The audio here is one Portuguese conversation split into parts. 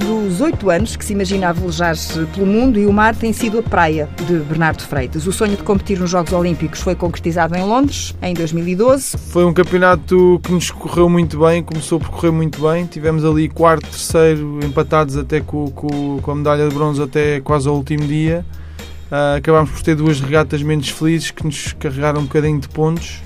Desde os oito anos que se imagina a velejar pelo mundo e o mar tem sido a praia de Bernardo Freitas. O sonho de competir nos Jogos Olímpicos foi concretizado em Londres, em 2012. Foi um campeonato que nos correu muito bem, começou por correr muito bem. Tivemos ali quarto, terceiro, empatados até com, com, com a medalha de bronze até quase ao último dia. Uh, acabámos por ter duas regatas menos felizes que nos carregaram um bocadinho de pontos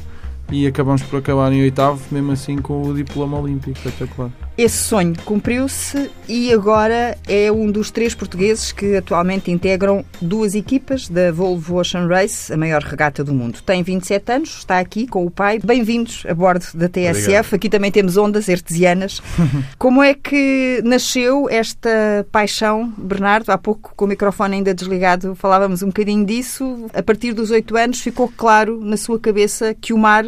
e acabamos por acabar em oitavo, mesmo assim com o diploma olímpico, espetacular. Esse sonho cumpriu-se e agora é um dos três portugueses que atualmente integram duas equipas da Volvo Ocean Race, a maior regata do mundo. Tem 27 anos, está aqui com o pai. Bem-vindos a bordo da TSF. Obrigado. Aqui também temos ondas artesianas. Como é que nasceu esta paixão, Bernardo? Há pouco, com o microfone ainda desligado, falávamos um bocadinho disso. A partir dos oito anos ficou claro na sua cabeça que o mar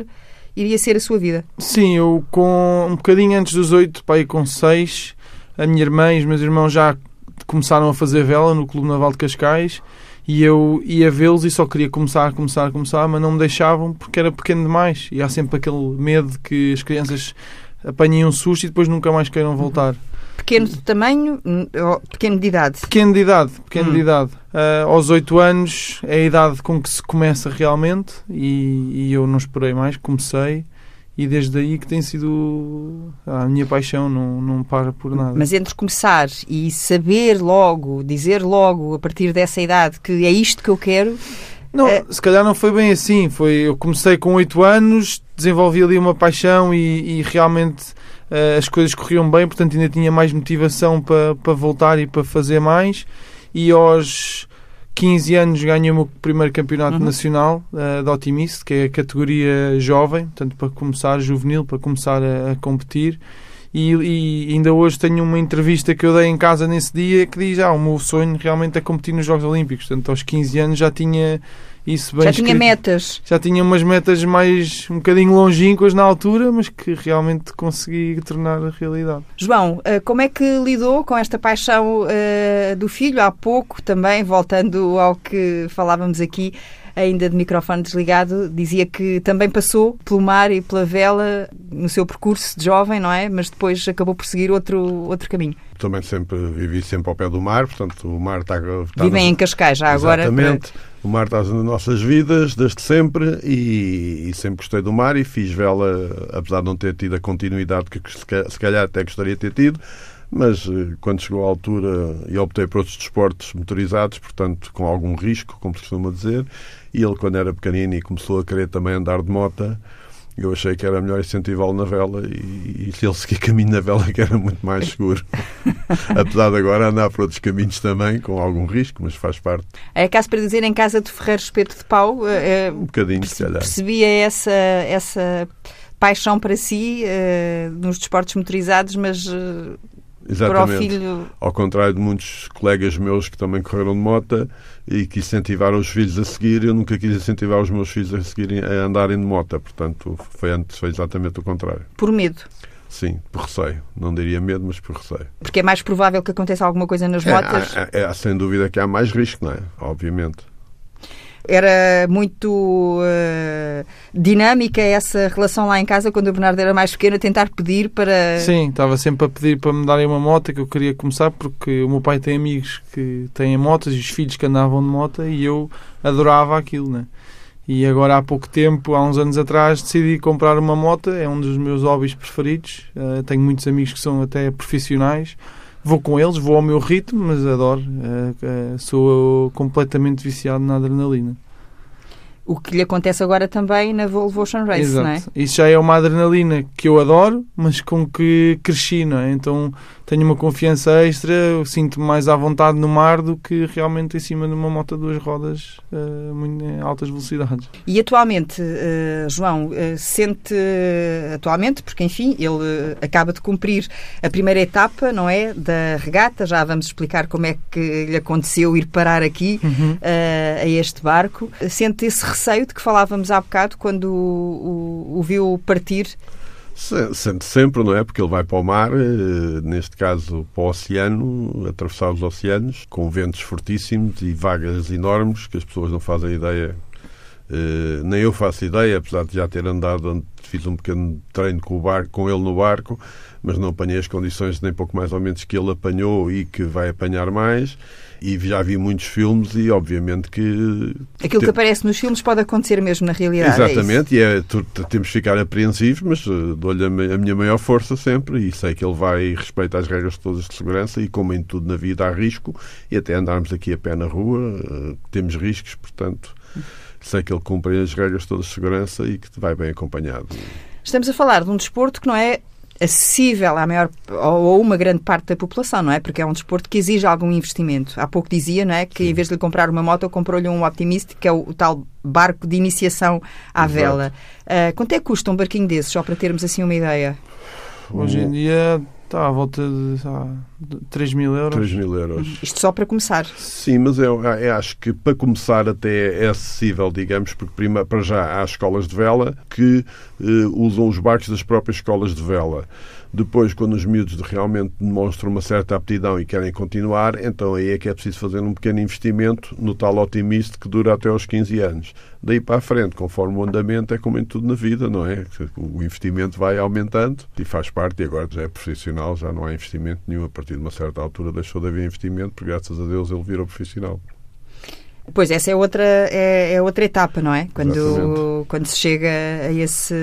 iria ser a sua vida? Sim, eu com um bocadinho antes dos oito, pai com seis, a minha irmã e os meus irmãos já começaram a fazer vela no Clube Naval de Cascais e eu ia vê-los e só queria começar, começar, começar, mas não me deixavam porque era pequeno demais e há sempre aquele medo que as crianças apanhem um susto e depois nunca mais queiram voltar. Pequeno de tamanho, pequeno de idade? Pequeno de idade, pequeno hum. de idade. Uh, aos 8 anos é a idade com que se começa realmente e, e, eu não esperei mais, comecei e desde aí que tem sido a minha paixão, não, não para por nada. Mas entre começar e saber logo, dizer logo a partir dessa idade que é isto que eu quero. Não, é... se calhar não foi bem assim. Foi, eu comecei com 8 anos, desenvolvi ali uma paixão e, e realmente uh, as coisas corriam bem, portanto ainda tinha mais motivação para, para voltar e para fazer mais. E aos 15 anos ganhei o meu primeiro campeonato uhum. nacional uh, de Otimist, que é a categoria jovem, portanto para começar juvenil, para começar a, a competir. E, e, ainda hoje tenho uma entrevista que eu dei em casa nesse dia que diz: Ah, o meu sonho realmente é competir nos Jogos Olímpicos. Portanto, aos 15 anos já tinha isso bem Já escrito. tinha metas. Já tinha umas metas mais um bocadinho longínquas na altura, mas que realmente consegui tornar a realidade. João, eh, como é que lidou com esta paixão uh, do filho? Há pouco também, voltando ao que falávamos aqui, ainda de microfone desligado, dizia que também passou pelo mar e pela vela no seu percurso de jovem, não é? Mas depois acabou por seguir outro, outro caminho. Também sempre vivi sempre ao pé do mar, portanto o mar está... está Vivem no... em Cascais já agora. Exatamente. Para... O mar está nas nossas vidas desde sempre e, e, sempre gostei do mar e fiz vela, apesar de não ter tido a continuidade que se calhar até gostaria de ter tido, mas eh, quando chegou à altura e optei por outros desportos motorizados, portanto com algum risco, como se costuma dizer, e ele quando era pequenino e começou a querer também andar de moto, eu achei que era melhor incentivá-lo na vela e, e se ele seguir caminho na vela que era muito mais seguro. Apesar de agora andar por outros caminhos também, com algum risco, mas faz parte. É caso para dizer, em casa de Ferreiro Espeto de Pau, é, um bocadinho, se calhar. percebia essa, essa paixão para si uh, nos desportos motorizados, mas uh, Exatamente. Filho... Ao contrário de muitos colegas meus que também correram de moto e que incentivaram os filhos a seguir, eu nunca quis incentivar os meus filhos a seguirem a andarem de moto. Portanto, foi antes foi exatamente o contrário. Por medo. Sim, por receio. Não diria medo, mas por receio. Porque é mais provável que aconteça alguma coisa nas motas? É, é, é, sem dúvida que há mais risco, não é? Obviamente. Era muito uh, dinâmica essa relação lá em casa quando o Bernardo era mais pequeno, a tentar pedir para. Sim, estava sempre a pedir para me darem uma moto que eu queria começar, porque o meu pai tem amigos que têm motas e os filhos que andavam de moto e eu adorava aquilo, né? E agora há pouco tempo, há uns anos atrás, decidi comprar uma moto, é um dos meus hobbies preferidos. Uh, tenho muitos amigos que são até profissionais vou com eles, vou ao meu ritmo, mas adoro. Uh, uh, sou completamente viciado na adrenalina. O que lhe acontece agora também na Volvo Ocean Race, Exato. não é? Isso já é uma adrenalina que eu adoro, mas com que cresci, não é? Então tenho uma confiança extra, sinto-me mais à vontade no mar do que realmente em cima de uma moto a duas rodas uh, muito, em altas velocidades. E atualmente, uh, João, uh, sente atualmente, porque enfim, ele acaba de cumprir a primeira etapa, não é? Da regata, já vamos explicar como é que lhe aconteceu ir parar aqui uhum. a este barco. Sente esse receio de que falávamos há bocado quando o, o, o viu partir Sente sempre, não é? Porque ele vai para o mar, eh, neste caso para o oceano, atravessar os oceanos, com ventos fortíssimos e vagas enormes que as pessoas não fazem ideia Uh, nem eu faço ideia, apesar de já ter andado, fiz um pequeno treino com, o barco, com ele no barco, mas não apanhei as condições nem pouco mais ou menos que ele apanhou e que vai apanhar mais. E já vi muitos filmes e obviamente que... Aquilo que aparece nos filmes pode acontecer mesmo na realidade. É Exatamente, é e é, temos que ficar apreensivos, mas uh, dou-lhe a, a, minha maior força sempre e sei que ele vai respeitar as regras todas de segurança e como em tudo na vida há risco e até andarmos aqui a pé na rua uh, temos riscos, portanto sei que ele cumpre as regras todas de segurança e que vai bem acompanhado. Estamos a falar de um desporto que não é acessível à maior ou uma grande parte da população, não é? Porque é um desporto que exige algum investimento. Há pouco dizia, não é, que Sim. em vez de lhe comprar uma moto, comprou-lhe um Optimist, que é o, o, tal barco de iniciação à Exato. vela. Uh, quanto é que custa um barquinho desses, só para termos assim uma ideia? Hoje em dia Está à volta de, de 3 mil euros. 3 mil euros. Isto só para começar. Sim, mas eu, eu, acho que para começar até é acessível, digamos, porque prima, para já há escolas de vela que eh, usam os barcos das próprias escolas de vela. Depois, quando os miúdos realmente demonstram uma certa aptidão e querem continuar, então aí é que é preciso fazer um pequeno investimento no tal otimista que dura até aos 15 anos. Daí para a frente, conforme o andamento, é como em tudo na vida, não é? O investimento vai aumentando e faz parte, e agora já é profissional, já não há investimento nenhum. A partir de uma certa altura deixou de haver investimento, porque graças a Deus ele virou profissional. Pois, essa é outra, é, é outra etapa, não é? Quando, quando se chega a esse,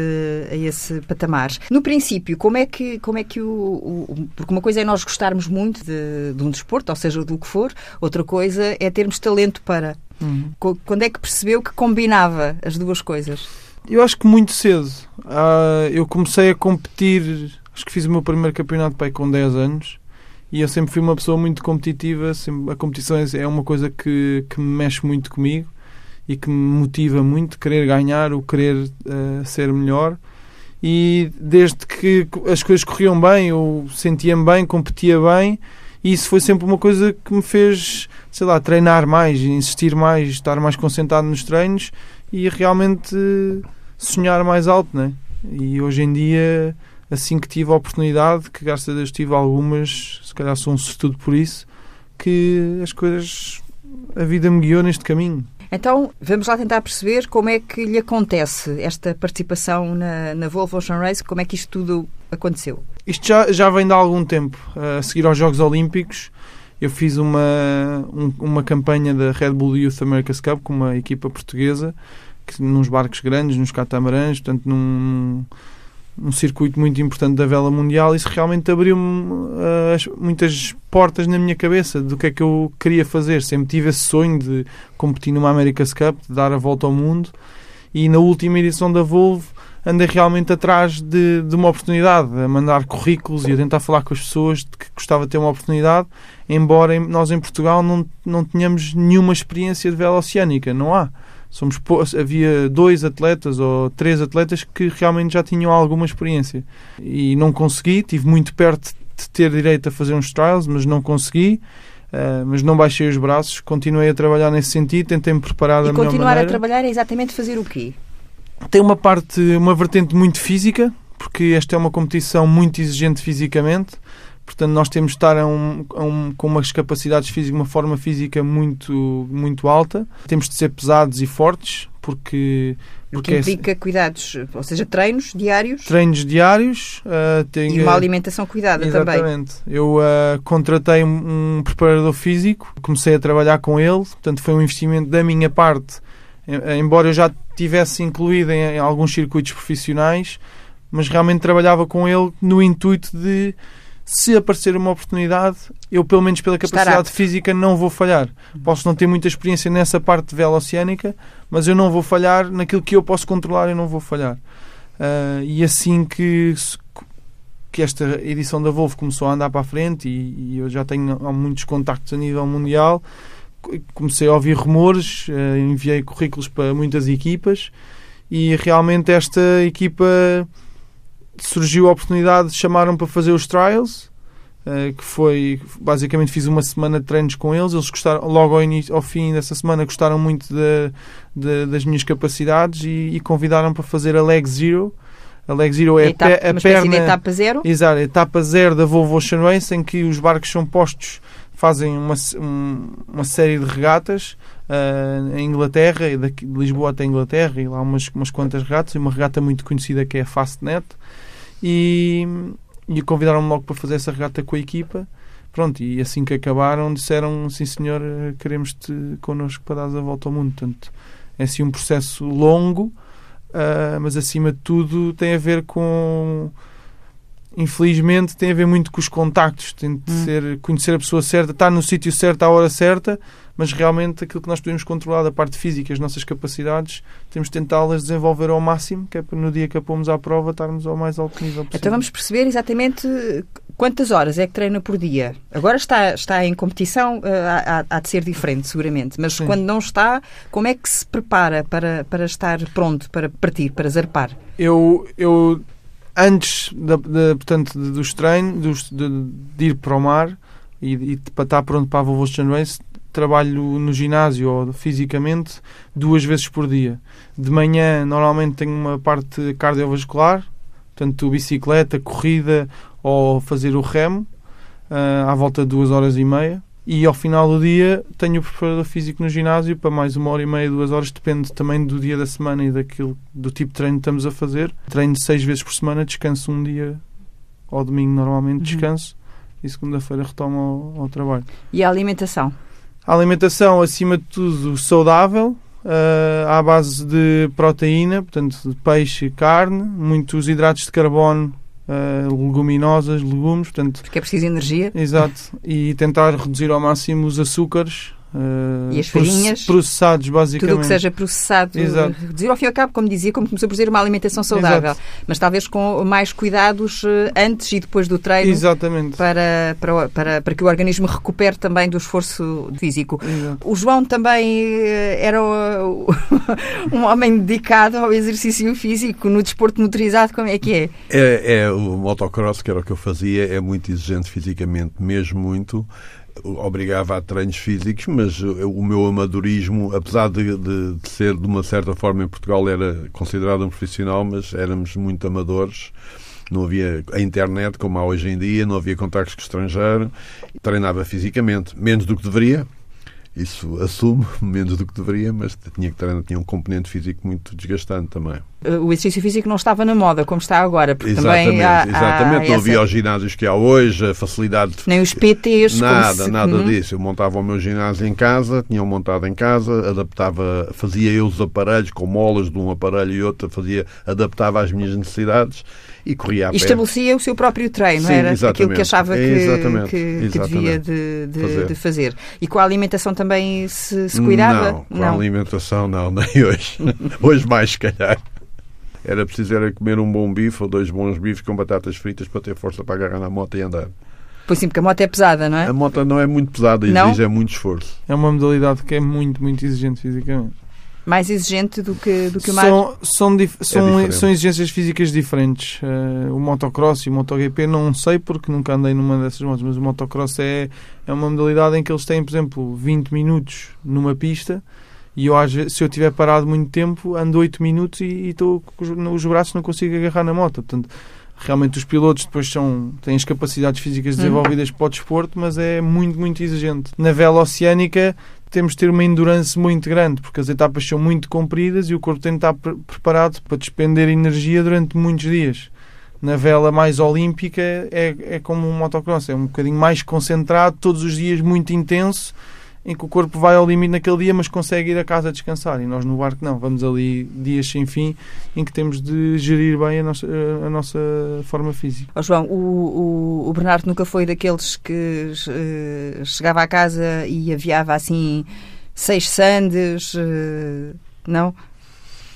a esse patamar. No princípio, como é que, como é que o, o Porque uma coisa é nós gostarmos muito de, de, um desporto, ou seja, do que for, outra coisa é termos talento para. Uhum. Quando é que percebeu que combinava as duas coisas? Eu acho que muito cedo. Uh, eu comecei a competir, acho que fiz o meu primeiro campeonato pai com 10 anos e eu sempre fui uma pessoa muito competitiva. Sempre, a competição é, é uma coisa que, que me mexe muito comigo e que me motiva muito, querer ganhar, o querer uh, ser melhor. E desde que as coisas corriam bem, eu sentia-me bem, competia bem, e isso foi sempre uma coisa que me fez, sei lá, treinar mais, insistir mais, estar mais concentrado nos treinos e realmente sonhar mais alto, né? E hoje em dia assim que tive a oportunidade, que graças a Deus tive algumas, se calhar sou um sortudo por isso, que as coisas, a vida me guiou neste caminho. Então, vamos lá tentar perceber como é que lhe acontece esta participação na, na Volvo Ocean Race, como é que isto tudo aconteceu? Isto já, já vem de algum tempo. A seguir aos Jogos Olímpicos, eu fiz uma, um, uma campanha da Red Bull Youth America's Cup com uma equipa portuguesa, que, nos barcos grandes, nos catamarãs, portanto, num, um circuito muito importante da vela mundial, isso realmente abriu-me uh, muitas portas na minha cabeça do que é que eu queria fazer. Sempre tive esse sonho de competir numa America's Cup, de dar a volta ao mundo, e na última edição da Volvo andei realmente atrás de, de uma oportunidade, a mandar currículos e a tentar falar com as pessoas de que gostava de ter uma oportunidade, embora nós em Portugal não, não tenhamos nenhuma experiência de vela oceânica, não há somos havia dois atletas ou três atletas que realmente já tinham alguma experiência e não consegui, tive muito perto de ter direito a fazer uns trials, mas não consegui. Uh, mas não baixei os braços, continuei a trabalhar nesse sentido, tentei me preparar e da melhor maneira. continuar a trabalhar é exatamente fazer o quê? Tem uma parte, uma vertente muito física, porque esta é uma competição muito exigente fisicamente. Portanto, nós temos de estar a um, a um, com umas capacidades físicas, uma forma física muito, muito alta. Temos de ser pesados e fortes, porque... O que implica é, cuidados, ou seja, treinos diários. Treinos diários. Uh, tenho, e uma alimentação cuidada exatamente. também. Exatamente. Eu uh, contratei um, um preparador físico, comecei a trabalhar com ele, portanto foi um investimento da minha parte, embora eu já tivesse incluído em, em alguns circuitos profissionais, mas realmente trabalhava com ele no intuito de se aparecer uma oportunidade, eu, pelo menos pela capacidade física, não vou falhar. Posso não ter muita experiência nessa parte de vela oceânica, mas eu não vou falhar naquilo que eu posso controlar, eu não vou falhar. Uh, e assim que, que esta edição da Volvo começou a andar para a frente, e, e eu já tenho muitos contactos a nível mundial, comecei a ouvir rumores, uh, enviei currículos para muitas equipas, e realmente esta equipa surgiu a oportunidade, chamaram para fazer os trials, uh, que foi basicamente fiz uma semana de treinos com eles. Eles gostaram, logo ao, início, ao fim dessa semana, gostaram muito de, de, das minhas capacidades e, e convidaram para fazer a Leg Zero. A Leg Zero é a, etapa, a, a perna. etapa zero? Exato, a etapa zero da Volvo Ocean Race, em que os barcos são postos fazem uma, uma série de regatas uh, em Inglaterra, e de Lisboa até Inglaterra, e lá umas, umas quantas regatas, e uma regata muito conhecida que é a Fastnet, e, e convidaram-me logo para fazer essa regata com a equipa. Pronto, e assim que acabaram, disseram: sim, senhor, queremos-te connosco para dar a volta ao mundo. Portanto, é assim um processo longo, uh, mas acima de tudo tem a ver com infelizmente tem a ver muito com os contactos, tem de hum. ser conhecer a pessoa certa, estar no sítio certo à hora certa, mas realmente aquilo que nós podemos controlar da parte física, as nossas capacidades, temos de tentá-las desenvolver ao máximo, que é para no dia que a pomos à prova estarmos ao mais alto nível possível. Então vamos perceber exatamente quantas horas é que treina por dia. Agora está, está em competição, eh, há, há de ser diferente, seguramente, mas Sim. quando não está, como é que se prepara para, para estar pronto, para partir, para zarpar? Eu, eu antes da, de, portanto, dos treinos, de, de, ir para o mar e, para estar pronto para a Volvo Ocean Race, trabalho no ginásio ou fisicamente duas vezes por dia. De manhã, normalmente, tenho uma parte cardiovascular, portanto, bicicleta, corrida ou fazer o remo, uh, à volta de duas horas e meia. E ao final do dia tenho o preparador físico no ginásio para mais uma hora e meia, duas horas, depende também do dia da semana e daquilo, do tipo de treino que estamos a fazer. Treino seis vezes por semana, descanso um dia ao domingo normalmente uhum. descanso e segunda-feira retomo ao, ao, trabalho. E a alimentação? A alimentação, acima de tudo, saudável, uh, à base de proteína, portanto, de peixe e carne, muitos hidratos de carbono uh, leguminosas, legumes, portanto... Porque é preciso energia. Exato. E tentar reduzir ao máximo os açúcares, Uh, e as farinhas processados basicamente tudo o que seja processado Exato. reduzir ao fim e ao cabo como dizia como começou por dizer uma alimentação saudável Exato. mas talvez com mais cuidados eh, antes e depois do treino Exatamente. Para, para, para, para que o organismo recupere também do esforço físico Exato. o João também eh, era um homem dedicado ao exercício físico no desporto motorizado como é que é? é? É o motocross que era o que eu fazia é muito exigente fisicamente mesmo muito obrigava a treinos físicos, mas o meu amadorismo, apesar de, de, de, ser de uma certa forma em Portugal era considerado um profissional, mas éramos muito amadores. Não havia a internet como há hoje em dia, não havia contactos com o estrangeiro. Treinava fisicamente, menos do que deveria, isso assumo, menos do que deveria, mas tinha que treinar, tinha um componente físico muito desgastante também. O exercício físico não estava na moda como está agora, porque exatamente, também há, exatamente. Há não havia os ginásios que há hoje, a facilidade. Nem os PTs. Nada, se... nada uhum. disso. Eu montava o meu ginásio em casa, tinha um montado em casa, adaptava, fazia eu os aparelhos com molas de um aparelho e outro, fazia, adaptava às minhas necessidades e corria a pé. Estabelecia o seu próprio treino, Sim, era exatamente. aquilo que achava que, exatamente, que, exatamente. que devia de, de, fazer. de, fazer. E com a alimentação também se, se cuidava? Não, com não. a alimentação não, nem hoje. hoje mais, se calhar. Era preciso era comer um bom bife ou dois bons bifes com batatas fritas para ter força para agarrar na moto e andar. Pois sim, porque a moto é pesada, não é? A moto não é muito pesada, exige é muito esforço. É uma modalidade que é muito, muito exigente fisicamente mais exigente do que, do que o mar? São, são, são, é são exigências físicas diferentes. Uh, o motocross e o MotoGP não sei porque nunca andei numa dessas motos, mas o motocross é, é uma modalidade em que eles têm, por exemplo, 20 minutos numa pista e eu, se eu tiver parado muito tempo, ando 8 minutos e, e tô, os braços não consigo agarrar na moto. Portanto, realmente os pilotos depois são, têm as capacidades físicas desenvolvidas uhum. para o desporto, mas é muito, muito exigente. Na vela oceânica temos de ter uma endurance muito grande, porque as etapas são muito compridas e o corpo tem de estar pre preparado para despender energia durante muitos dias. Na vela mais olímpica é, é como um motocross, é um bocadinho mais concentrado, todos os dias muito intenso, em que o corpo vai ao limite naquele dia, mas consegue ir a casa descansar. E nós no barco não, vamos ali dias sem fim em que temos de gerir bem a nossa, a nossa forma física. Oh, João, o, o, o, Bernardo nunca foi daqueles que uh, chegava à casa e aviava assim seis sandes, uh, não?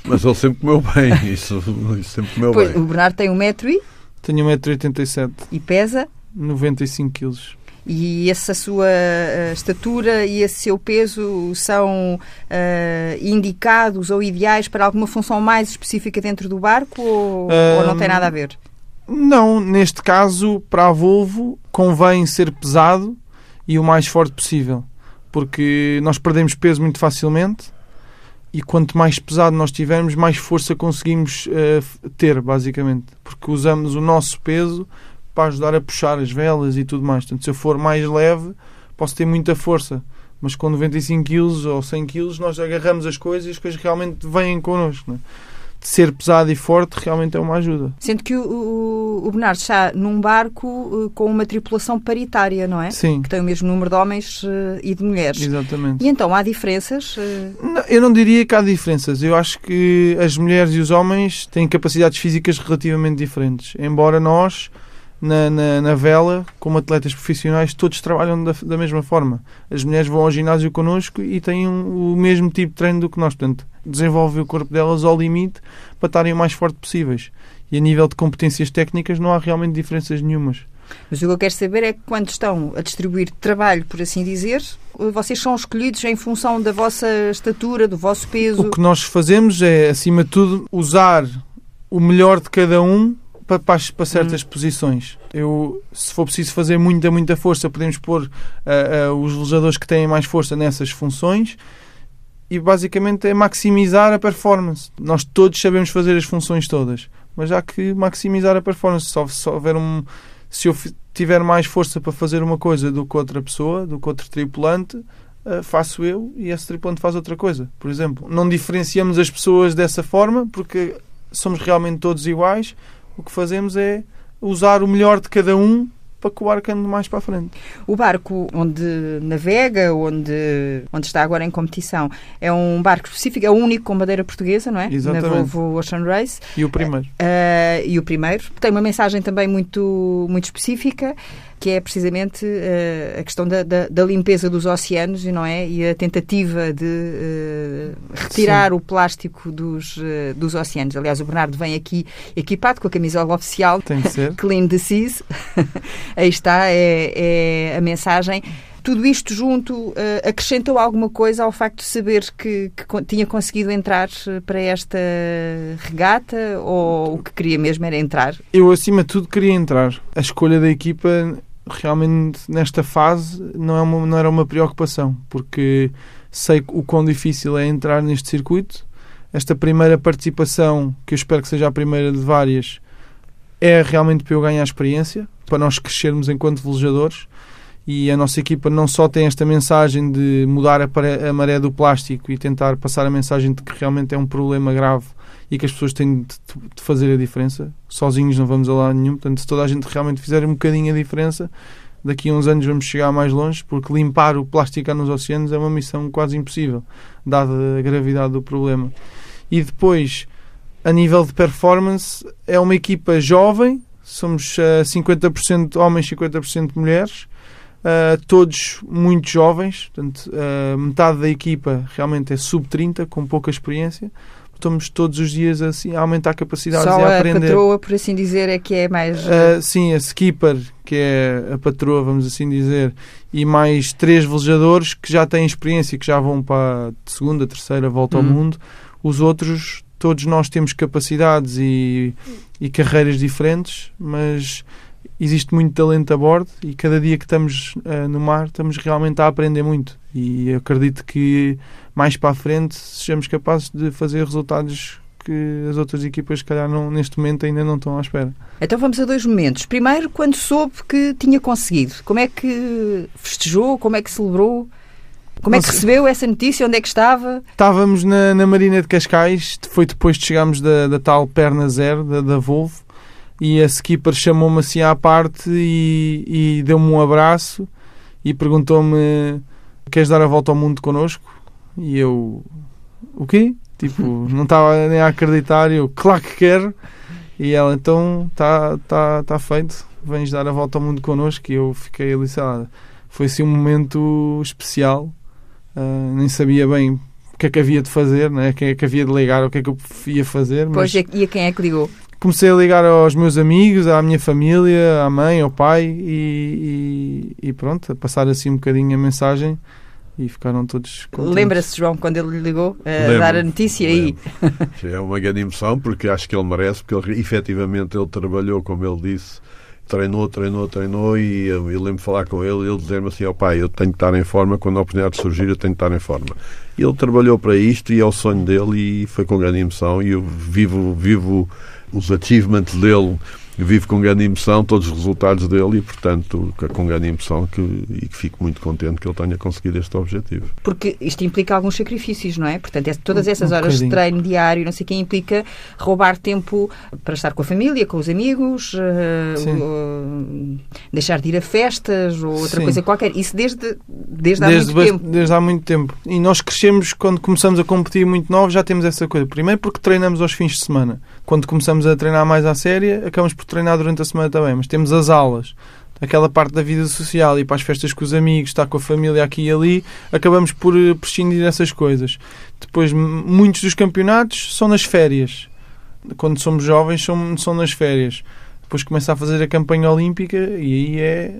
Mas ele sempre comeu bem, isso, isso sempre comeu pois, bem. O Bernardo tem um metro e? Tenho 1,87m. E pesa? 95 quilos. E essa sua uh, estatura e esse seu peso são uh, indicados ou ideais para alguma função mais específica dentro do barco ou, ou não tem nada a ver? Não, neste caso, para a Volvo, convém ser pesado e o mais forte possível, porque nós perdemos peso muito facilmente e quanto mais pesado nós tivermos, mais força conseguimos uh, ter, basicamente, porque usamos o nosso peso para ajudar a puxar as velas e tudo mais. Portanto, se eu for mais leve, posso ter muita força, mas com 95 quilos ou 100 quilos nós agarramos as coisas e as coisas realmente vêm connosco. Né? De ser pesado e forte realmente é uma ajuda. Sendo que o, o, Bernardo está num barco uh, com uma tripulação paritária, não é? Sim. Que tem o mesmo número de homens uh, e de mulheres. Exatamente. E então há diferenças? Uh... Não, eu não diria que há diferenças. Eu acho que as mulheres e os homens têm capacidades físicas relativamente diferentes. Embora nós na, na, na, vela, como atletas profissionais, todos trabalham da, da, mesma forma. As mulheres vão ao ginásio connosco e têm um, o mesmo tipo de treino do que nós. Portanto, desenvolvem o corpo delas ao limite para estarem o mais forte possíveis. E a nível de competências técnicas não há realmente diferenças nenhumas. Mas o que eu quero saber é que quando estão a distribuir trabalho, por assim dizer, vocês são escolhidos em função da vossa estatura, do vosso peso. O que nós fazemos é, acima de tudo, usar o melhor de cada um para, para, para certas hum. posições. Eu, se for preciso fazer muita, muita força, podemos pôr uh, uh, os velejadores que têm mais força nessas funções e basicamente é maximizar a performance. Nós todos sabemos fazer as funções todas, mas há que maximizar a performance. Só, só houver um, se eu tiver mais força para fazer uma coisa do que outra pessoa, do que outro tripulante, uh, faço eu e esse tripulante faz outra coisa. Por exemplo, não diferenciamos as pessoas dessa forma porque somos realmente todos iguais o que fazemos é usar o melhor de cada um para que o barco ande mais para a frente. O barco onde navega, onde, onde está agora em competição, é um barco específico, é o único com bandeira portuguesa, não é? Exatamente. Na Volvo Ocean Race. E o primeiro. Uh, e o primeiro. Tem uma mensagem também muito, muito específica que é precisamente uh, a questão da, da, da, limpeza dos oceanos não é? e a tentativa de uh, retirar Sim. o plástico dos, uh, dos oceanos. Aliás, o Bernardo vem aqui equipado com a camisola oficial Tem que ser. Clean the Seas. Aí está, é, é a mensagem tudo isto junto uh, acrescentou alguma coisa ao facto de saber que, que, tinha conseguido entrar para esta regata ou o que queria mesmo era entrar? Eu, acima de tudo, queria entrar. A escolha da equipa realmente nesta fase não, é uma, não era uma preocupação, porque sei o quão difícil é entrar neste circuito. Esta primeira participação, que eu espero que seja a primeira de várias, é realmente para eu ganhar experiência, para nós crescermos enquanto velejadores. E a nossa equipa não só tem esta mensagem de mudar a maré do plástico e tentar passar a mensagem de que realmente é um problema grave e que as pessoas têm de, de fazer a diferença. Sozinhos não vamos a lado nenhum. Portanto, se toda a gente realmente fizer um bocadinho a diferença, daqui a uns anos vamos chegar mais longe, porque limpar o plástico nos oceanos é uma missão quase impossível, dada a gravidade do problema. E depois, a nível de performance, é uma equipa jovem, somos uh, 50% homens, 50% mulheres, uh, todos muito jovens, portanto, uh, metade da equipa realmente é sub-30, com pouca experiência estamos todos os dias assim, a aumentar capacidades Só e a aprender. a patroa, por assim dizer, é que é mais... Uh, sim, a skipper, que é a patroa, vamos assim dizer, e mais três velejadores que já têm experiência, que já vão para a segunda, terceira volta ao uhum. mundo. Os outros, todos nós temos capacidades e, e carreiras diferentes, mas existe muito talento a bordo e cada dia que estamos uh, no mar estamos realmente a aprender muito e acredito que mais para a frente sejamos capazes de fazer resultados que as outras equipas, se calhar, não, neste momento ainda não estão à espera. Então vamos a dois momentos. Primeiro, quando soube que tinha conseguido, como é que festejou, como é que celebrou? Como é que recebeu essa notícia? Onde é que estava? Estávamos na, na Marina de Cascais, foi depois de chegarmos da, da tal perna zero, da, da Volvo, e a skipper chamou-me assim à parte e, e deu-me um abraço e perguntou-me queres dar a volta ao mundo connosco? E eu, o quê? Tipo, não estava nem a acreditar. E eu, claro que quero. E ela, então, está tá, tá feito. Vens dar a volta ao mundo connosco. E eu fiquei ali, sei lá, foi assim um momento especial. Uh, nem sabia bem o que é que havia de fazer, né? quem é que havia de ligar, o que é que eu ia fazer. Pois, mas... e a quem é que ligou? comecei a ligar aos meus amigos, à minha família, à mãe, ao pai e, e, e pronto, a passar assim um bocadinho a mensagem e ficaram todos Lembra-se, João, quando ele ligou a dar a notícia aí? É uma grande emoção, porque acho que ele merece, porque ele, efetivamente ele trabalhou, como ele disse, treinou, treinou, treinou e eu, eu lembro de falar com ele e ele dizer-me assim, ó oh, pai, eu tenho que estar em forma, quando a oportunidade surgir eu tenho que estar em forma. E ele trabalhou para isto e é o sonho dele e foi com grande emoção e eu vivo, vivo os achievements dele vivo com grande emoção todos os resultados dele e, portanto, com grande emoção que, e que fico muito contente que ele tenha conseguido este objetivo. Porque isto implica alguns sacrifícios, não é? Portanto, é, todas essas um, um horas bocadinho. de treino diário, não sei o que, implica roubar tempo para estar com a família, com os amigos, uh, uh, deixar de ir a festas ou outra Sim. coisa qualquer. Isso desde, desde há desde muito tempo. Desde há muito tempo. E nós crescemos, quando começamos a competir muito novos, já temos essa coisa. Primeiro porque treinamos aos fins de semana. Quando começamos a treinar mais à séria, acabamos por treinar durante a semana também, mas temos as aulas, aquela parte da vida social, ir para as festas com os amigos, estar com a família aqui e ali, acabamos por eh, prescindir dessas coisas. Depois, muitos dos campeonatos são nas férias. Quando somos jovens, são, são nas férias. Depois começa a fazer a campanha olímpica e aí é,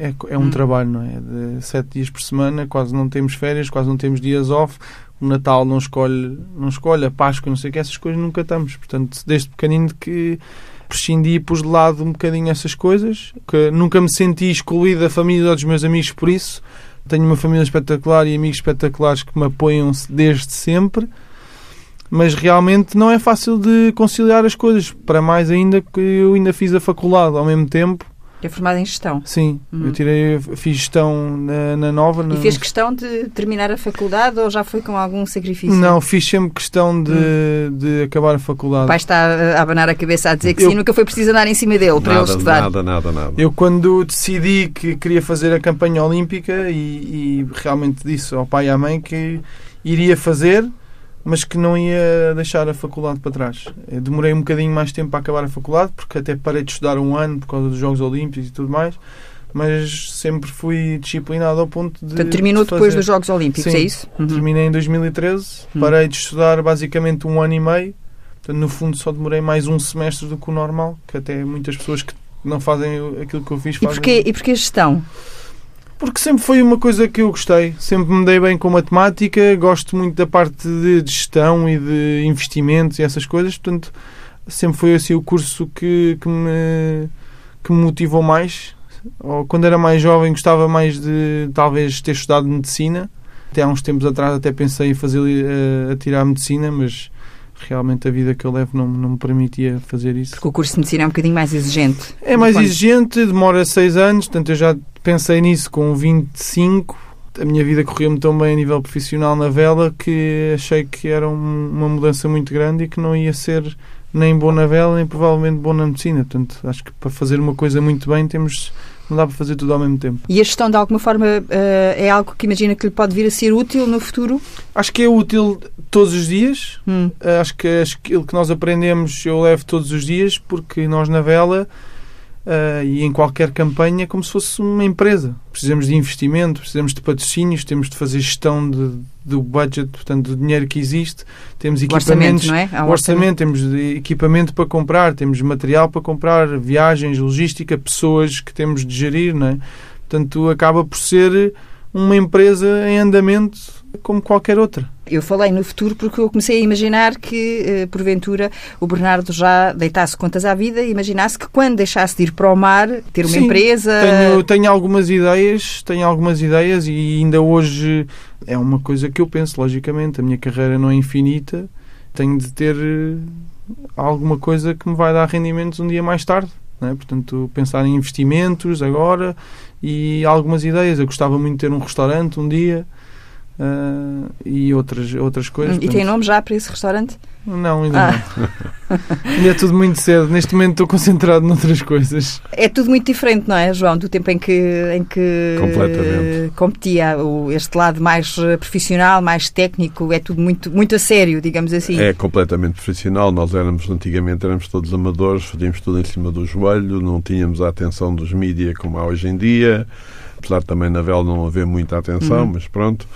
é, é um hum. trabalho, não é? De sete dias por semana, quase não temos férias, quase não temos dias off. O Natal não escolhe, não escolhe, a Páscoa, não sei o que, essas coisas nunca estamos. Portanto, desde pequenino que prescindi e pus de lado um bocadinho essas coisas, que nunca me senti excluído da família ou dos meus amigos por isso. Tenho uma família espetacular e amigos espetaculares que me apoiam desde sempre, mas realmente não é fácil de conciliar as coisas. Para mais ainda que eu ainda fiz a faculdade ao mesmo tempo é formado em gestão? Sim, uhum. eu tirei, fiz gestão na, na Nova. Na... E fez questão de terminar a faculdade ou já foi com algum sacrifício? Não, fiz sempre questão de, uhum. de acabar a faculdade. O pai está a abanar a cabeça a dizer que eu... sim, nunca foi preciso andar em cima dele para nada, ele estudar. Nada, nada, nada. Eu quando decidi que queria fazer a campanha olímpica e, e realmente disse ao pai e à mãe que iria fazer mas que não ia deixar a faculdade para trás. Eu demorei um bocadinho mais tempo para acabar a faculdade, porque até parei de estudar um ano por causa dos Jogos Olímpicos e tudo mais, mas sempre fui disciplinado ao ponto de. Portanto, terminou de depois dos Jogos Olímpicos, Sim, é isso? Uhum. Terminei em 2013, uhum. parei de estudar basicamente um ano e meio, portanto, no fundo só demorei mais um semestre do que o normal, que até muitas pessoas que não fazem aquilo que eu fiz fazem. E porquê, e porquê gestão? Porque sempre foi uma coisa que eu gostei. Sempre me dei bem com matemática, gosto muito da parte de gestão e de investimentos e essas coisas, portanto, sempre foi assim o curso que, que, me, que me motivou mais. Ou, quando era mais jovem, gostava mais de talvez ter estudado medicina. Até há uns tempos atrás até pensei em fazer uh, a tirar medicina, mas realmente a vida que eu levo não, não me permitia fazer isso. Porque o curso de medicina é um bocadinho mais exigente. É mais exigente, demora seis anos, portanto eu já pensei nisso com 25. A minha vida correu-me tão bem a nível profissional na vela que achei que era um, uma mudança muito grande e que não ia ser nem bom na vela, nem provavelmente bom na medicina. Portanto, acho que para fazer uma coisa muito bem temos não dá para fazer tudo ao mesmo tempo. E a gestão, de alguma forma, eh, é algo que imagina que lhe pode vir a ser útil no futuro? Acho que é útil todos os dias. Hum. Eh, acho que aquilo que nós aprendemos eu levo todos os dias, porque nós na vela Uh, e em qualquer campanha é como se fosse uma empresa. Precisamos de investimento, precisamos de patrocínios, temos de fazer gestão de, do budget, portanto, do dinheiro que existe. Temos equipamentos, orçamento, não é? orçamento, orçamento, temos equipamento para comprar, temos material para comprar, viagens, logística, pessoas que temos de gerir, não é? Portanto, acaba por ser uma empresa em andamento como qualquer outra. Eu falei no futuro porque eu comecei a imaginar que, eh, porventura, o Bernardo já deitasse contas à vida e imaginasse que quando deixasse de ir para o mar, ter uma Sim, empresa... Tenho, tenho algumas ideias, tenho algumas ideias e ainda hoje é uma coisa que eu penso, logicamente. A minha carreira não é infinita. Tenho de ter eh, alguma coisa que me vai dar rendimentos um dia mais tarde. É? Portanto, pensar em investimentos agora e algumas ideias. Eu gostava muito de ter um restaurante um dia uh, e outras, outras coisas. E tem nome já para esse restaurante? Não, ainda ah. não. ainda é tudo muito cedo. Neste momento estou concentrado noutras coisas. É tudo muito diferente, não é, João? Do tempo em que, em que competia. Este lado mais profissional, mais técnico, é tudo muito, muito a sério, digamos assim. É completamente profissional. Nós éramos, antigamente, éramos todos amadores, fazíamos tudo em cima do joelho, não tínhamos a atenção dos mídias como há hoje em dia. Apesar também na vela não haver muita atenção, uhum. mas pronto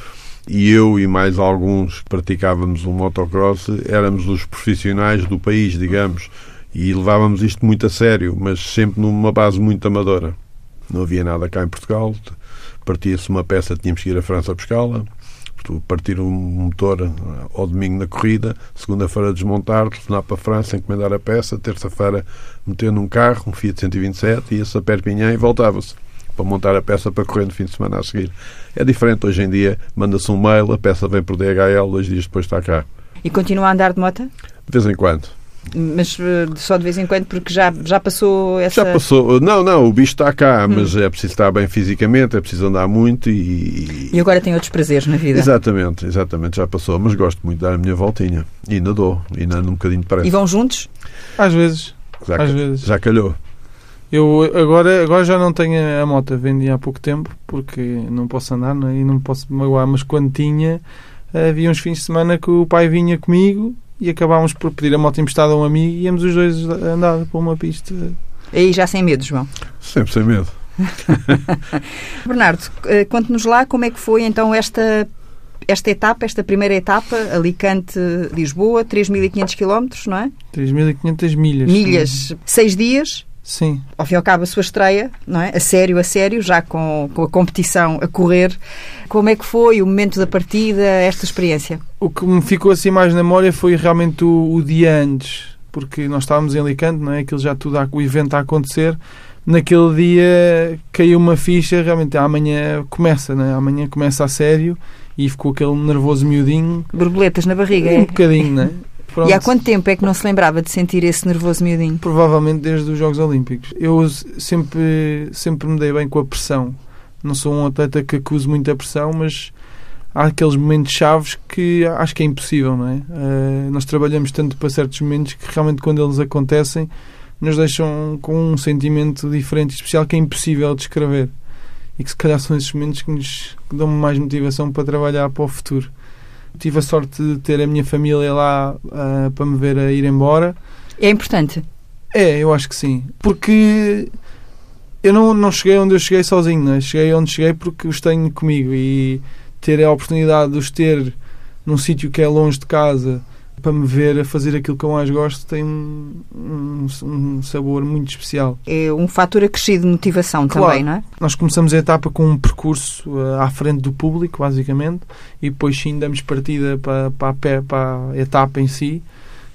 e eu e mais alguns que praticávamos o motocross éramos os profissionais do país, digamos, e levávamos isto muito a sério, mas sempre numa base muito amadora. Não havia nada cá em Portugal, partia-se uma peça, tínhamos que ir à França buscá-la, partir um motor ao domingo na corrida, segunda-feira desmontar, telefonar para a França, encomendar a peça, terça-feira meter num carro, um Fiat 127, ia-se a Perpignan e voltava-se para montar a peça para correr no fim de semana a seguir. É diferente hoje em dia, manda-se um mail, a peça vem por DHL, dois dias depois está cá. E continua a andar de moto? De vez em quando. Mas eh, só de vez em quando, porque já, já passou essa. Já passou. Não, não, o bicho está cá, mas é preciso estar bem fisicamente, é preciso andar muito e. E agora tem outros prazeres na vida. Exatamente, exatamente, já passou. Mas gosto muito de dar a minha voltinha. E ainda dou, e ainda ando um bocadinho E depressa. vão juntos? Às vezes. Já, às vezes. já calhou. Eu agora, agora já não tenho a moto, vendi há pouco tempo, porque não posso andar não é? e não posso me magoar, mas quando tinha, havia uns fins de semana que o pai vinha comigo e acabámos por pedir a moto emprestada a um amigo e íamos os dois andar por uma pista. Aí já sem medo, João. Sempre sem medo. Bernardo, eh, conte-nos lá como é que foi então esta, esta etapa, esta primeira etapa, Alicante-Lisboa, 3.500 km, não é? 3.500 milhas. Milhas, seis dias, Sim. ao fim e ao cabo a sua estreia, não é? A sério, a sério, já com, com a competição a correr. Como é que foi o momento da partida, esta experiência? O que me ficou assim mais na memória foi realmente o, o dia antes, porque nós estávamos em Alicante, não é? Aquilo já tudo, o evento a acontecer. Naquele dia caiu uma ficha, realmente amanhã começa, não é? Amanhã começa a sério e ficou aquele nervoso miudinho, Borboletas na barriga, um é? bocadinho, não é? Pronto. E há quanto tempo é que não se lembrava de sentir esse nervoso miudinho? Provavelmente desde os Jogos Olímpicos. Eu sempre, sempre me dei bem com a pressão. Não sou um atleta que acuse muita pressão, mas há aqueles momentos chaves que acho que é impossível, não é? Eh, nós trabalhamos tanto para certos momentos que realmente quando eles acontecem nos deixam com um sentimento diferente especial que é impossível descrever. E que se calhar são esses momentos que nos dão mais motivação para trabalhar para o futuro. Tive a sorte de ter a minha família lá ah, para me ver a ir embora. É importante. É, eu acho que sim. Porque eu não, não cheguei onde eu cheguei sozinho, né? cheguei onde cheguei porque os tenho comigo e ter a oportunidade de os ter num sítio que é longe de casa para me ver a fazer aquilo que eu mais gosto tem um, um, um sabor muito especial. É um fator acrescido de motivação Claro. também, não é? Nós começamos a etapa com um percurso eh, à frente do público, basicamente, e depois sim damos partida para, para, a, pé, para a etapa em si.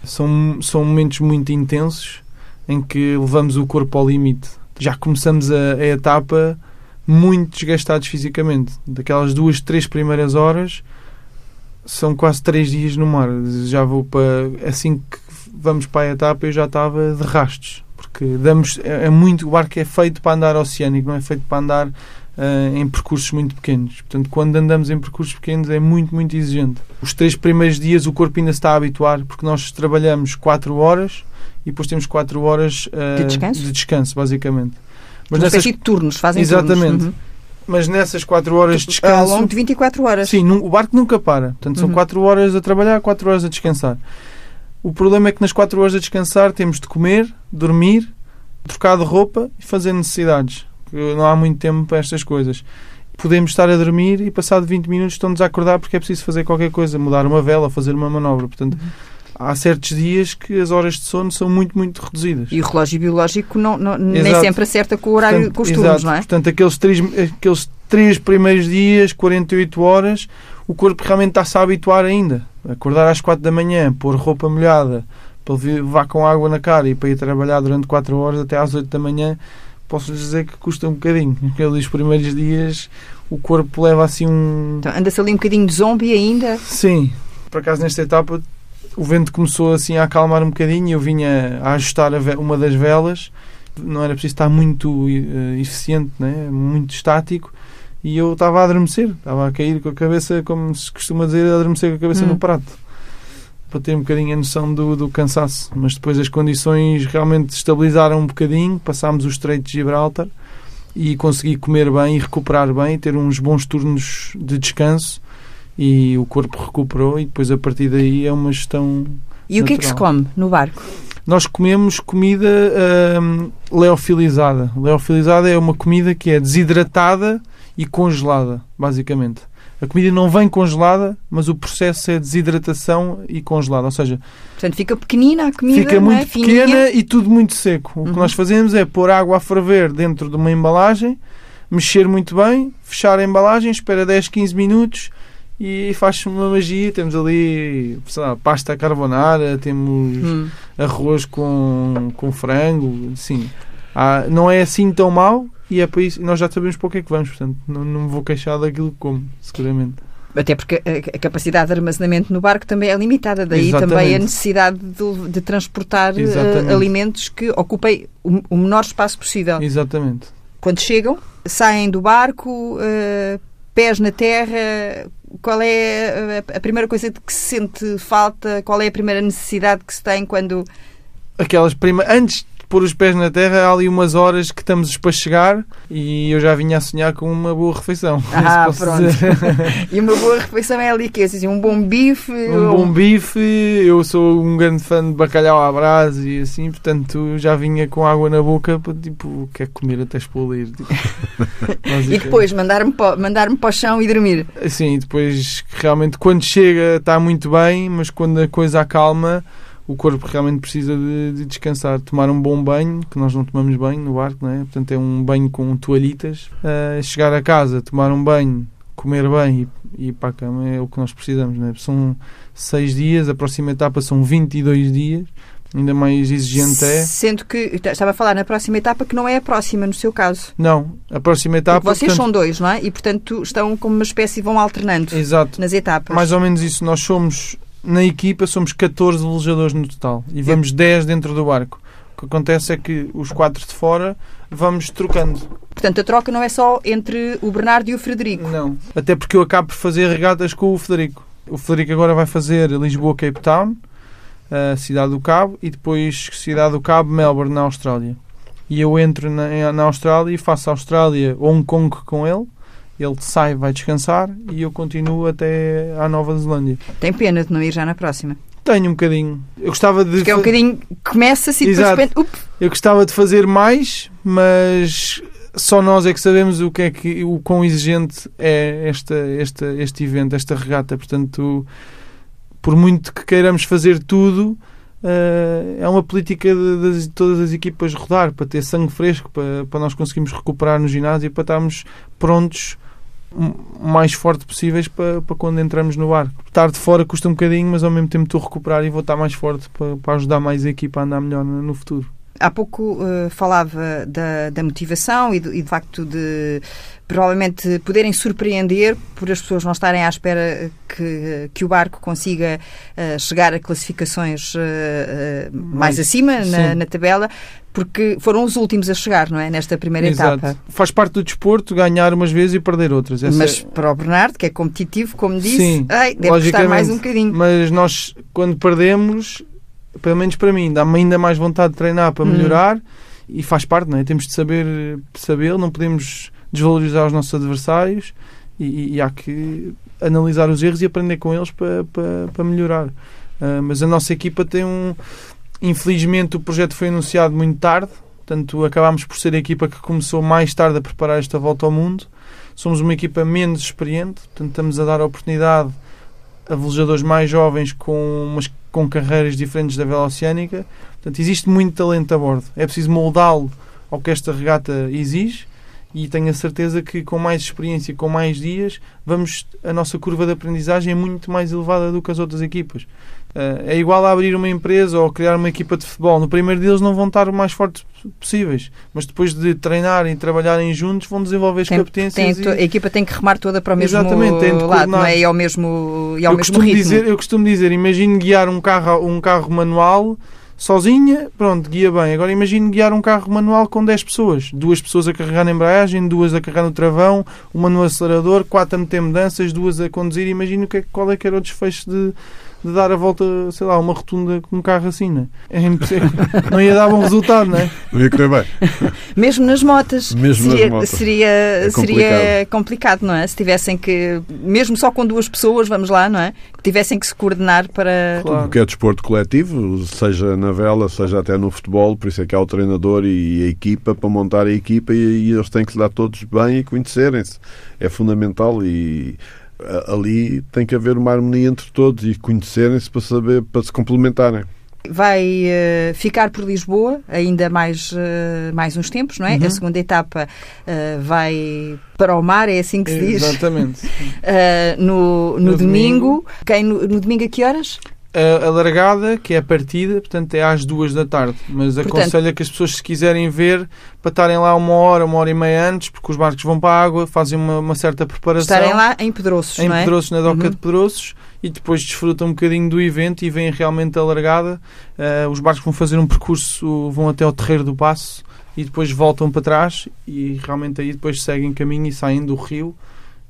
São, são momentos muito intensos em que levamos o corpo ao limite. Já começamos a, a etapa muito desgastados fisicamente. Daquelas duas, três primeiras horas são quase três dias no mar. Já vou para. Assim que vamos para a etapa, eu já estava de rastos. Porque damos. É, é muito. O barco é feito para andar oceânico, não é feito para andar ah, em percursos muito pequenos. Portanto, quando andamos em percursos pequenos é muito, muito exigente. Os três primeiros dias o corpo ainda se está a habituar, porque nós trabalhamos 4 horas e depois temos 4 horas ah, De descanso? de descanso, basicamente. Uma nessas- de turnos, fazem Exatamente. turnos. Uhum. Mas nessas 4 horas de Ao descanso. longo de 24 horas. Sim, o barco nunca para. Portanto, são Uhum. 4 horas a trabalhar, 4 horas a descansar. O problema é que nas 4 horas a descansar temos de comer, dormir, trocar de roupa e fazer necessidades. Não há muito tempo para estas coisas. Podemos estar a dormir e passado 20 minutos estão-nos a acordar porque é preciso fazer qualquer coisa, mudar uma vela, fazer uma manobra. Portanto, há certos dias que as horas de sono são muito, muito reduzidas. E o relógio biológico não, não- nem sempre acerta com o horário Portanto, com os turnos, exato. não é? Portanto, aqueles três, aqueles três primeiros dias, 48 horas, o corpo realmente está-se a habituar ainda. Acordar às 4 da manhã, pôr roupa molhada, para levar com água na cara e para ir trabalhar durante 4 horas até às 8 da manhã, posso dizer que custa um bocadinho. Aqueles primeiros dias, o corpo leva assim um. Então, anda-se ali um bocadinho de zombie ainda. Sim, por acaso nesta etapa o vento começou assim a acalmar um bocadinho e eu vinha a ajustar a uma das velas. Não era preciso estar muito eh, eficiente, né? muito estático. E eu estava a adormecer, estava a cair com a cabeça, como se costuma dizer, a adormecer com a cabeça Hum. no prato. Para ter um bocadinho a noção do, do cansaço. Mas depois as condições realmente estabilizaram um bocadinho, passámos o Estreito de Gibraltar e consegui comer bem e recuperar bem, ter uns bons turnos de descanso e o corpo recuperou e depois a partir daí é uma gestão. E o que é que se Natural. come no barco? Nós comemos comida hum, leofilizada. Leofilizada é uma comida que é desidratada e congelada, basicamente. A comida não vem congelada, mas o processo é desidratação e congelada. Ou seja, Portanto, fica pequenina a comida, fica é? muito Fininha. pequena e tudo muito seco. O Uhum. que nós fazemos é pôr água a ferver dentro de uma embalagem, mexer muito bem, fechar a embalagem, espera 10, 15 minutos e faz uma magia. Temos ali, lá, pasta carbonara, temos Hum. arroz com, com frango, sim. Ah, não é assim tão mau e é para isso. Nós já sabemos para o que é que vamos, portanto, não, não me vou queixar daquilo que como, seguramente. Até porque a, capacidade de armazenamento no barco também é limitada, daí Exatamente. também a necessidade de, de transportar Exatamente. alimentos que ocupem o, o menor espaço possível. Exatamente. Quando chegam, saem do barco, eh, pés na terra, qual é a, primeira coisa de que se sente falta? Qual é a primeira necessidade que se tem quando. Aquelas prima... Antes pôr os pés na terra, há ali umas horas que estamos para chegar e eu já vinha a sonhar com uma boa refeição. Ah, pronto. E uma boa refeição é ali que é assim, um bom bife. Um bom bife, eu sou um grande fã de bacalhau à brasa e assim, portanto já vinha com água na boca para tipo, quer comer até explodir. Tipo, E depois mandar-me para, mandar para o chão e dormir. Sim, depois realmente quando chega está muito bem, mas quando a coisa acalma, o corpo realmente precisa de, de descansar. Tomar um bom banho, que nós não tomamos banho no barco, não é? Portanto é um banho com toalhitas. Ah, chegar a casa, tomar um banho, comer bem e, e ir para a cama é o que nós precisamos, não é? São seis dias, a próxima etapa são 22 dias, ainda mais exigente é. Sendo que estava a falar na próxima etapa que não é a próxima, no seu caso. Não, a próxima etapa. Porque vocês portanto- são dois, não é? E portanto estão como uma espécie, vão alternando Exato. nas etapas. Mais ou menos isso. Nós somos, na equipa, somos 14 velejadores no total e vamos 10 dentro do barco. O que acontece é que os quatro de fora vamos trocando. Portanto, a troca não é só entre o Bernardo e o Frederico. Não. Até porque eu acabo por fazer regatas com o Federico. O Federico agora vai fazer Lisboa-Cape Town, a Cidade do Cabo, e depois Cidade do Cabo, Melbourne, na Austrália. E eu entro na, na Austrália e faço a Austrália Hong Kong com ele. Ele sai, vai descansar e eu continuo até à Nova Zelândia. Tem pena de não ir já na próxima. Tenho um bocadinho. Eu gostava de. Porque é um bocadinho. Começa-se e depois Eu gostava de fazer mais, mas só nós é que sabemos o que é que o quão exigente é esta, esta, este evento, esta regata. Portanto, por muito que queiramos fazer tudo, eh, é uma política de, de todas as equipas rodar para ter sangue fresco, para, para nós conseguirmos recuperar no ginásio e para estarmos prontos mais forte possíveis para, para quando entramos no barco. Estar de fora custa um bocadinho, mas ao mesmo tempo estou a recuperar e vou estar mais forte para, para ajudar mais a equipa a andar melhor no futuro. Há pouco eh, falava da, da motivação e do, e do facto de provavelmente poderem surpreender por as pessoas não estarem à espera que, que o barco consiga eh, chegar a classificações eh, mais, acima na, na tabela, porque foram os últimos a chegar, não é? Nesta primeira etapa. Faz parte do desporto ganhar umas vezes e perder outras. Essa Mas é- para o Bernardo, que é competitivo, como disse, Sim, ai, deve custar mais um bocadinho. Mas nós, quando perdemos, pelo menos para mim, dá-me ainda mais vontade de treinar para Hum. melhorar e faz parte, não é? Temos de saber saber, não podemos desvalorizar os nossos adversários e, e há que analisar os erros e aprender com eles para, para, para melhorar. Ah, mas a nossa equipa tem um. Infelizmente, o projeto foi anunciado muito tarde, portanto, acabámos por ser a equipa que começou mais tarde a preparar esta volta ao mundo. Somos uma equipa menos experiente, portanto, estamos a dar a oportunidade a velejadores mais jovens com, umas, com carreiras diferentes da vela oceânica. Portanto, existe muito talento a bordo. É preciso moldá-lo ao que esta regata exige e tenho a certeza que com mais experiência, com mais dias, vamos a nossa curva de aprendizagem é muito mais elevada do que as outras equipas. Eh, é igual a abrir uma empresa ou criar uma equipa de futebol. No primeiro deles não vão estar o mais fortes possíveis, mas depois de treinarem e trabalharem juntos vão desenvolver as Tem- competências. tem e- a equipa tem que remar toda para o mesmo Exatamente, tem de lado, não é? E ao mesmo, e ao eu, mesmo costumo ritmo. dizer, eu costumo dizer, imagine guiar um carro, um carro manual sozinha, pronto, guia bem. Agora imagine guiar um carro manual com 10 pessoas. Duas pessoas a carregar na embreagem, duas a carregar no travão, uma no acelerador, quatro a meter mudanças, duas a conduzir. Imagine é, qual é que era o desfecho de, de dar a volta, sei lá, uma rotunda com um carro assim, né? É não ia dar bom resultado, não é? Não ia correr bem. Mesmo nas motas. Mesmo nas seria, motas. Seria, É seria complicado, não é? Se tivessem que, mesmo só com duas pessoas, vamos lá, não é? Que tivessem que se coordenar para. Claro. Porque é desporto coletivo, seja na vela, seja até no futebol, por isso é que há o treinador e a equipa para montar a equipa e, e eles têm que se dar todos bem e conhecerem-se. É fundamental e ali tem que haver uma harmonia entre todos e conhecerem-se para saber, para se complementarem. Vai eh, ficar por Lisboa ainda mais, eh, mais uns tempos, não é? Uhum. A segunda etapa eh, vai para o mar, é assim que se diz. Exatamente. No, no, No domingo. domingo. Quem no, no domingo a que horas? A, a largada, que é a partida, portanto é às duas da tarde. Mas Portanto- aconselho que as pessoas, se quiserem ver, para estarem lá uma hora, uma hora e meia antes, porque os barcos vão para a água, fazem uma, uma certa preparação. Estarem lá em Pedroços, em não é? Pedroços, na doca Uhum. de Pedroços, e depois desfrutam um bocadinho do evento e veem realmente a largada. Eh, os barcos vão fazer um percurso, vão até ao Terreiro do Passo e depois voltam para trás e realmente aí depois seguem caminho e saem do rio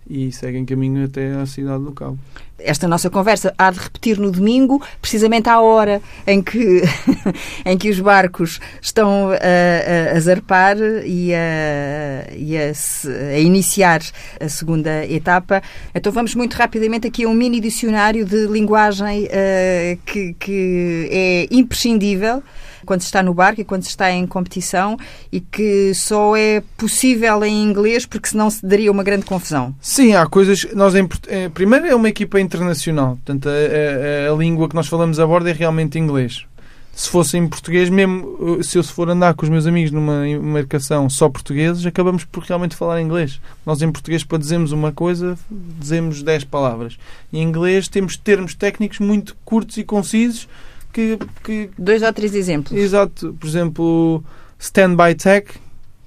e seguem caminho até à cidade do Cabo. Esta nossa conversa há de repetir no domingo, precisamente à hora em que, em que os barcos estão a, a, zarpar e, a, e a, iniciar a segunda etapa. Então vamos muito rapidamente aqui a um mini dicionário de linguagem eh, que, que é imprescindível quando se está no barco e quando se está em competição e que só é possível em inglês porque senão se daria uma grande confusão. Sim, há coisas. Nós em, eh, primeiro é uma equipa internacional, portanto a, a- a língua que nós falamos a bordo é realmente inglês. Se fosse em português, mesmo eh, se eu for andar com os meus amigos numa embarcação só portugueses, acabamos por realmente falar inglês. Nós em português, para dizermos uma coisa, dizemos 10 palavras. Em inglês temos termos técnicos muito curtos e concisos que, que Dois ou três exemplos. Exato. Por exemplo, stand-by tech,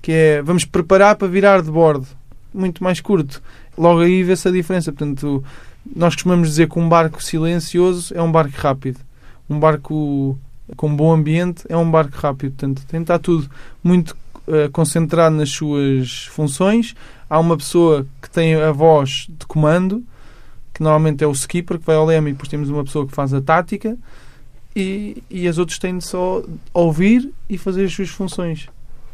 que é vamos preparar para virar de bordo. Muito mais curto. Logo aí vê-se a diferença. Portanto, nós costumamos dizer que um barco silencioso é um barco rápido. Um barco com bom ambiente é um barco rápido. Portanto, tem de estar tudo muito eh, concentrado nas suas funções. Há uma pessoa que tem a voz de comando, que normalmente é o skipper, que vai ao leme, e depois temos uma pessoa que faz a tática e, e as outras têm de só ouvir e fazer as suas funções.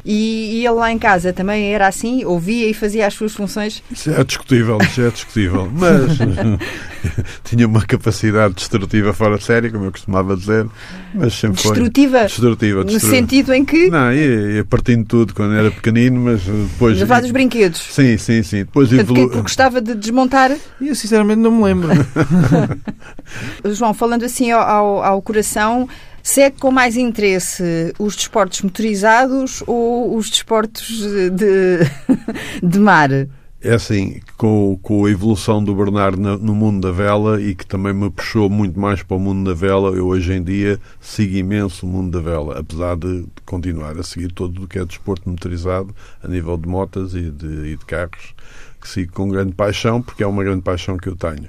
E, e ele lá em casa também era assim, ouvia e fazia as suas funções. Isso é discutível, isso é discutível. Mas tinha uma capacidade destrutiva fora de série, como eu costumava dizer. Mas sempre foi. Destrutiva, Destrutiva, no destrutiva. sentido em que Não, ia, ia partindo tudo quando era pequenino, mas depois. faz os brinquedos. Sim, sim, sim. Depois Portanto, que, evolu... que gostava de desmontar. E eu sinceramente não me lembro. João, falando assim ao, ao, ao coração, segue com mais interesse os desportos motorizados ou os desportos de, de mar? É assim, com, com a evolução do Bernardo na- no mundo da vela e que também me puxou muito mais para o mundo da vela, eu hoje em dia sigo imenso o mundo da vela, apesar de continuar a seguir todo o que é desporto motorizado a nível de motas e de, e de carros, que sigo com grande paixão, porque é uma grande paixão que eu tenho.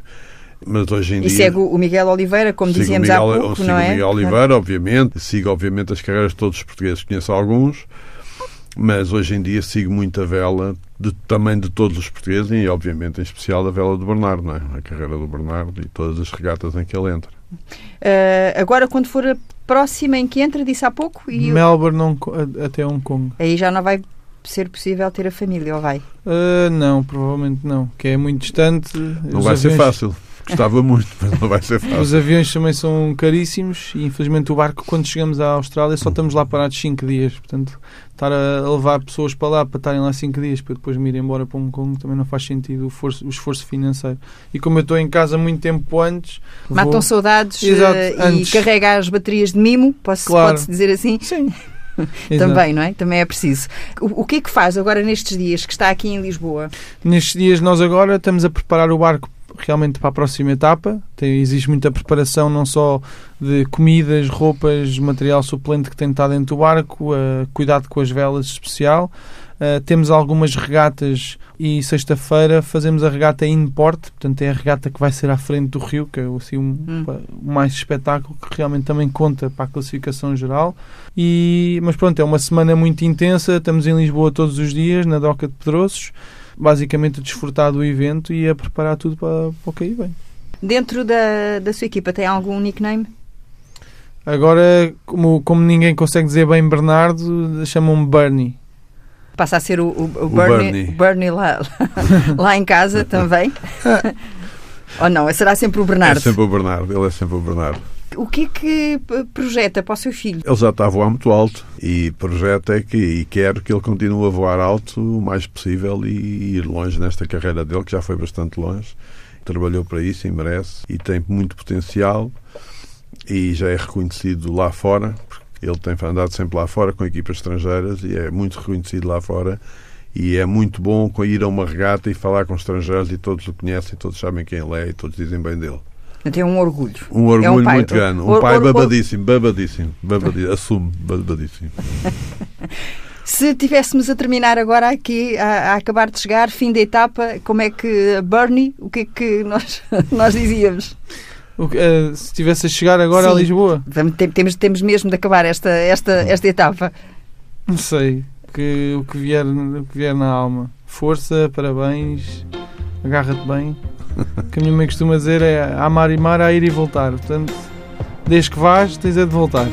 Mas hoje em E dia. segue o o Miguel Oliveira, como Sigo o dizíamos Miguel, há eu pouco, sigo não o é? Miguel Oliveira, obviamente. Sigo, obviamente, as carreiras de todos os portugueses. Conheço alguns, mas hoje em dia sigo muito a vela de, também de todos os portugueses e, obviamente, em especial a vela do Bernardo, não é? A carreira do Bernardo e todas as regatas em que ele entra. Ah, agora, quando for a próxima em que entra, disse há pouco, e Melbourne a- até Hong Kong. aí já não vai ser possível ter a família, ou vai? Ah, não, provavelmente não. Que é muito distante. Não vai ser fácil. Gostava muito, mas não vai ser Os fácil. aviões também são caríssimos e infelizmente o barco, quando chegamos à Austrália, só estamos lá parados 5 dias. Portanto, estar a levar pessoas para lá para estarem lá 5 dias para depois me ir embora para Hong Kong também não faz sentido o, forço- o esforço financeiro. E como eu estou em casa muito tempo antes. Matam vou- saudades Exato, e antes. carrega as baterias de mimo, posso- Claro. pode-se dizer assim? Sim. Também, não é? Também é preciso. O, o que é que faz agora nestes dias que está aqui em Lisboa? Nestes dias, nós agora estamos a preparar o barco realmente para a próxima etapa. Tem, existe muita preparação, não só de comidas, roupas, material suplente que tem de estar dentro do barco, eh, cuidado com as velas especial. Eh, temos algumas regatas e sexta-feira fazemos a regata Inport, portanto é a regata que vai ser à frente do rio, que é assim, um, Hum. o mais espetáculo que realmente também conta para a classificação geral. E, mas pronto, é uma semana muito intensa, estamos em Lisboa todos os dias, na Doca de Pedroços, basicamente a desfrutar do evento e a preparar tudo para, para o que aí vem. Dentro da, da sua equipa tem algum nickname? Agora, como, como ninguém consegue dizer bem Bernardo, chamam-me Bernie. Passa a ser o, o, o O Bernie, Bernie. Bernie lá, lá em casa também? Ou não? Será sempre o É Bernardo? sempre o Bernardo, ele é sempre o Bernardo. O que é que p- projeta para o seu filho? Ele já está a voar muito alto e projeto é que e quero que ele continue a voar alto o mais possível e ir longe nesta carreira dele, que já foi bastante longe. Trabalhou para isso e merece e tem muito potencial e já é reconhecido lá fora, ele tem andado sempre lá fora com equipas estrangeiras e é muito reconhecido lá fora e é muito bom ir a uma regata e falar com estrangeiros e todos o conhecem, todos sabem quem ele é e todos dizem bem dele. Portanto, é um orgulho. Um orgulho É um pai- muito grande. Um pai babadíssimo, babadíssimo, babadíssimo. Assume, babadíssimo. Se tivéssemos a terminar agora aqui, a, a acabar de chegar, fim da etapa, como é que, Bernie, o que é que nós, nós dizíamos? O que- eh, se estivesse a chegar agora a Sim. Lisboa, Vamos, tem- temos, temos mesmo de acabar esta, esta, esta etapa. não sei. Que, o, que vier, o que vier na alma. Força, parabéns, agarra-te bem. O que a minha mãe costuma dizer é amar e mar, a ir e voltar. Portanto, desde que vás, tens é de voltar.